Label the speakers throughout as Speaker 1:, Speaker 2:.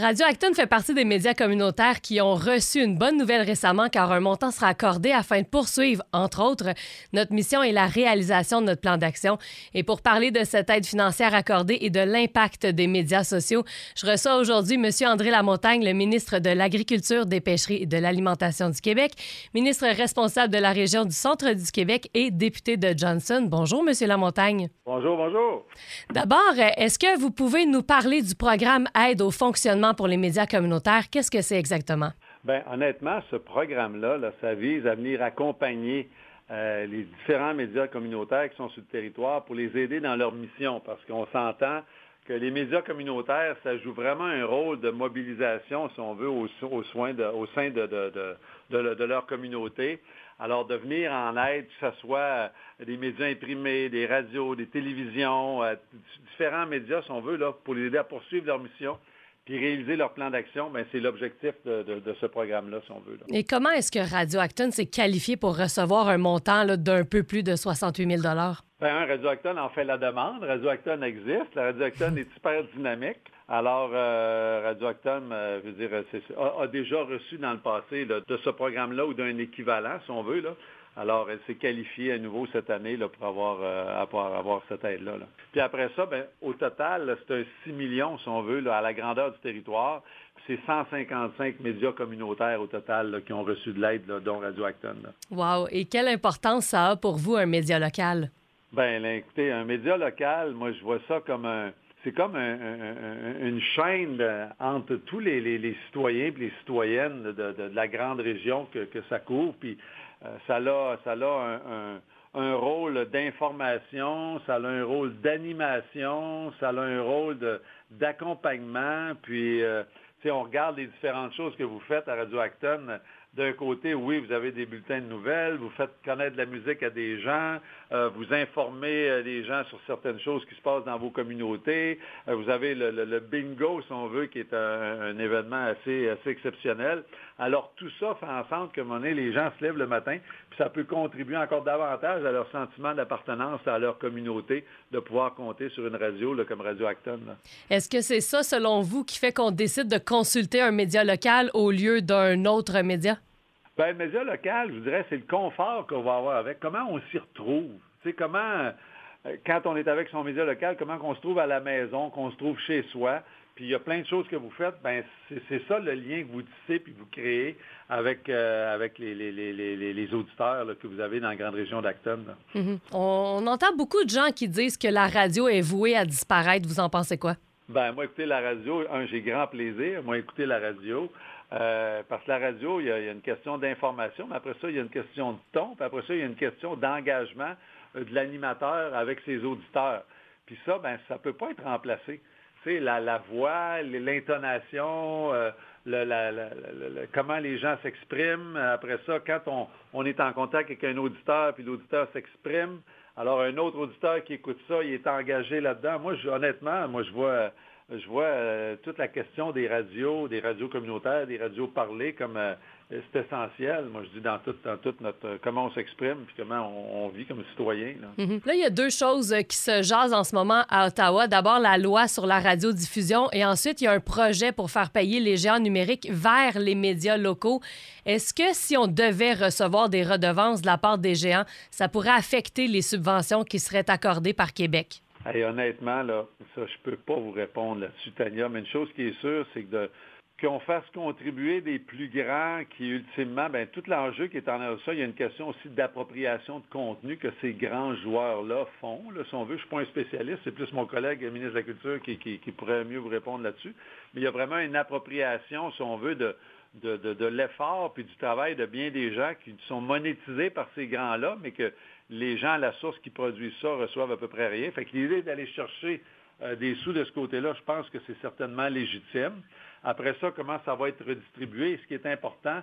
Speaker 1: Radio Acton fait partie des médias communautaires qui ont reçu une bonne nouvelle récemment car un montant sera accordé afin de poursuivre, entre autres, notre mission et la réalisation de notre plan d'action. Et pour parler de cette aide financière accordée et de l'impact des médias sociaux, je reçois aujourd'hui M. André Lamontagne, le ministre de l'Agriculture, des Pêcheries et de l'Alimentation du Québec, ministre responsable de la région du Centre du Québec et député de Johnson. Bonjour, M. Lamontagne.
Speaker 2: Bonjour, bonjour.
Speaker 1: D'abord, est-ce que vous pouvez nous parler du programme Aide au fonctionnement pour les médias communautaires. Qu'est-ce que c'est exactement?
Speaker 2: Bien, honnêtement, ce programme-là, ça vise à venir accompagner euh, les différents médias communautaires qui sont sur le territoire pour les aider dans leur mission, parce qu'on s'entend que les médias communautaires, ça joue vraiment un rôle de mobilisation, si on veut, au, sein de, leur communauté. Alors, de venir en aide, que ce soit des médias imprimés, des radios, des télévisions, euh, différents médias, si on veut, pour les aider à poursuivre leur mission puis réaliser leur plan d'action, ben, c'est l'objectif de, ce programme-là, si on veut.
Speaker 1: Et comment est-ce que Radio Acton s'est qualifié pour recevoir un montant d'un peu plus de 68 000
Speaker 2: ben, Radio Acton en fait la demande. Radio Acton existe. La Radio Acton est super dynamique. Alors, euh, Radio Acton, euh, je veux dire, a, déjà reçu dans le passé de ce programme-là ou d'un équivalent, si on veut, là, alors, elle s'est qualifiée à nouveau cette année là, pour, avoir, euh, avoir cette aide-là. Puis après ça, ben, au total, c'est un 6 millions, si on veut, là, à la grandeur du territoire. C'est 155 médias communautaires au total qui ont reçu de l'aide, dont Radio Acton.
Speaker 1: Wow! Et quelle importance ça a pour vous, un média local?
Speaker 2: Bien, écoutez, un média local, moi, je vois ça comme un c'est comme une chaîne entre tous les, citoyens et les citoyennes de, la grande région que, ça couvre. Puis euh, ça a, ça a un, rôle d'information, ça a un rôle d'animation, ça a un rôle d'accompagnement. Puis, euh, on regarde les différentes choses que vous faites à Radio Acton, d'un côté, oui, vous avez des bulletins de nouvelles, vous faites connaître la musique à des gens, euh, vous informez euh, les gens sur certaines choses qui se passent dans vos communautés. Euh, vous avez le, bingo, si on veut, qui est un, événement assez, assez exceptionnel. Alors, tout ça fait en sorte que, mon les gens se lèvent le matin, puis ça peut contribuer encore davantage à leur sentiment d'appartenance à leur communauté, de pouvoir compter sur une radio comme Radio Acton.
Speaker 1: Est-ce que c'est ça, selon vous, qui fait qu'on décide de consulter un média local au lieu d'un autre média?
Speaker 2: Bien, le média local, je vous dirais, c'est le confort qu'on va avoir avec. Comment on s'y retrouve? Tu sais, comment, euh, quand on est avec son média local, comment on se trouve à la maison, qu'on se trouve chez soi? Puis il y a plein de choses que vous faites. Ben c'est ça le lien que vous tissez puis que vous créez avec, euh, avec les, les, les, les auditeurs que vous avez dans la grande région d'Acton.
Speaker 1: Mm-hmm. On entend beaucoup de gens qui disent que la radio est vouée à disparaître. Vous en pensez quoi?
Speaker 2: Ben moi, écouter la radio, un, j'ai grand plaisir. Moi, écouter la radio. Euh, parce que la radio, il y, a, une question d'information, mais après ça, il y a une question de ton, puis après ça, il y a une question d'engagement euh, de l'animateur avec ses auditeurs. Puis ça, ben, ça ne peut pas être remplacé. Tu sais, la, la voix, l'intonation, euh, comment les gens s'expriment. Après ça, quand on, on, est en contact avec un auditeur, puis l'auditeur s'exprime, alors un autre auditeur qui écoute ça, il est engagé là-dedans. Moi, honnêtement, moi, je vois je vois euh, toute la question des radios, des radios communautaires, des radios parlées comme euh, c'est essentiel. Moi, je dis dans toute tout notre euh, comment on s'exprime puis comment on, vit comme citoyen.
Speaker 1: Mhm. Là. il y a deux choses qui se jasent en ce moment à Ottawa. D'abord, la loi sur la radiodiffusion et ensuite, il y a un projet pour faire payer les géants numériques vers les médias locaux. Est-ce que si on devait recevoir des redevances de la part des géants, ça pourrait affecter les subventions qui seraient accordées par Québec?
Speaker 2: honnêtement, là, ça, je peux pas vous répondre là-dessus, Tania, mais une chose qui est sûre, c'est que qu'on fasse contribuer des plus grands qui, ultimement, ben, tout l'enjeu qui est en ça, il y a une question aussi d'appropriation de contenu que ces grands joueurs-là font. Là, si on veut, je ne suis pas un spécialiste, c'est plus mon collègue, le ministre de la Culture, qui, pourrait mieux vous répondre là-dessus. Mais il y a vraiment une appropriation, si on veut, de l'effort puis du travail de bien des gens qui sont monétisés par ces grands-là, mais que les gens à la source qui produisent ça reçoivent à peu près rien. Fait que l'idée d'aller chercher euh, des sous de ce côté-là, je pense que c'est certainement légitime. Après ça, comment ça va être redistribué? Ce qui est important,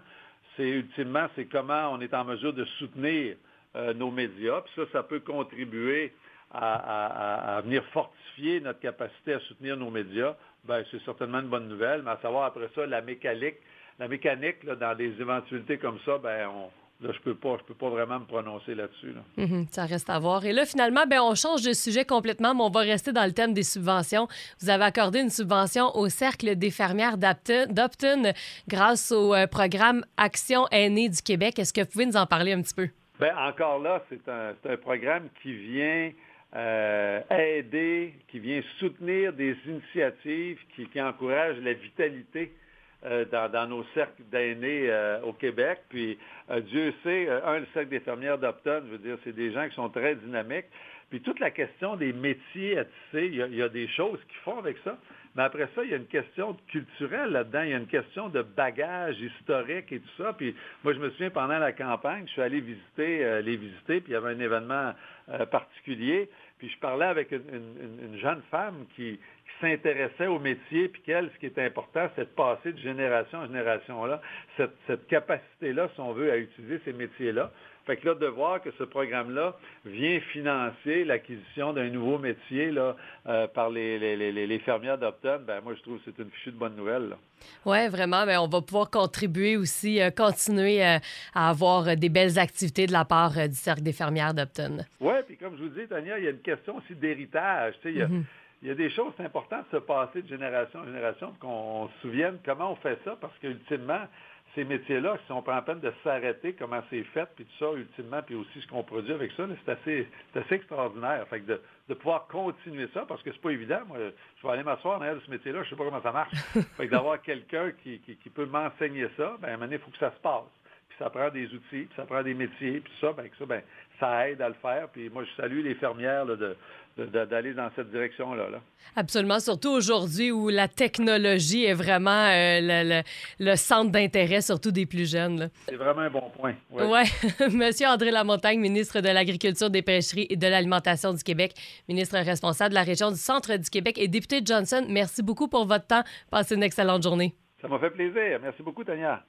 Speaker 2: c'est ultimement, c'est comment on est en mesure de soutenir euh, nos médias. Puis ça, ça peut contribuer à, venir fortifier notre capacité à soutenir nos médias. Ben, c'est certainement une bonne nouvelle, mais à savoir après ça, la mécanique, la mécanique, dans des éventualités comme ça, ben on, Là, je peux pas, je peux pas vraiment me prononcer là-dessus.
Speaker 1: Mhm, ça reste à voir. Et là, finalement, ben, on change de sujet complètement, mais on va rester dans le thème des subventions. Vous avez accordé une subvention au Cercle des fermières d'Opton grâce au euh, programme Action aînée du Québec. Est-ce que vous pouvez nous en parler un petit peu?
Speaker 2: Bien, encore là, c'est un, un, programme qui vient euh, aider, qui vient soutenir des initiatives qui, qui encouragent la vitalité euh, dans, nos cercles d'aînés euh, au Québec. Puis euh, Dieu sait, un, le cercle des fermières d'Opton, je veux dire, c'est des gens qui sont très dynamiques. Puis toute la question des métiers à tisser, il y, a, des choses qu'ils font avec ça. Mais après ça, il y a une question culturelle là-dedans. Il y a une question de bagage historique et tout ça. Puis moi, je me souviens, pendant la campagne, je suis allé visiter, les visiter, puis il y avait un événement particulier. Puis je parlais avec une jeune femme qui, s'intéressait au métier, puis qu'elle, ce qui est important, c'est de passer de génération en génération là, cette, cette capacité-là, si on veut, à utiliser ces métiers-là. Fait que là, de voir que ce programme-là vient financer l'acquisition d'un nouveau métier là, euh, par les, les, les, les fermières d'Opton, ben moi, je trouve que c'est une fichue de bonne nouvelle.
Speaker 1: Oui, vraiment. Mais on va pouvoir contribuer aussi, euh, continuer euh, à avoir des belles activités de la part du Cercle des fermières d'Opton.
Speaker 2: Oui, puis comme je vous dis, Tania, il y a une question aussi d'héritage. Tu sais, il y a, des choses importantes de se passer de génération en génération, qu'on se souvienne comment on fait ça, parce qu'ultimement, ces métiers-là, si on prend la peine de s'arrêter, comment c'est fait, puis tout ça, ultimement, puis aussi ce qu'on produit avec ça, c'est assez, assez extraordinaire. Fait de, de, pouvoir continuer ça, parce que c'est pas évident. Moi, je vais aller m'asseoir dans ce métier-là, je sais pas comment ça marche. fait d'avoir quelqu'un qui, qui, peut m'enseigner ça, ben, à un moment donné, il faut que ça se passe. Puis ça prend des outils, puis ça prend des métiers, puis ça, ben, ça, ben, ça aide à le faire. Puis moi, je salue les fermières de, d'aller dans cette direction-là. Là.
Speaker 1: Absolument, surtout aujourd'hui où la technologie est vraiment euh, le, centre d'intérêt, surtout des plus jeunes.
Speaker 2: C'est vraiment un bon point.
Speaker 1: Oui. Ouais. Monsieur André Lamontagne, ministre de l'Agriculture, des Pêcheries et de l'Alimentation du Québec, ministre responsable de la région du Centre du Québec et député de Johnson, merci beaucoup pour votre temps. Passez une excellente journée.
Speaker 2: Ça m'a fait plaisir. Merci beaucoup, Tania.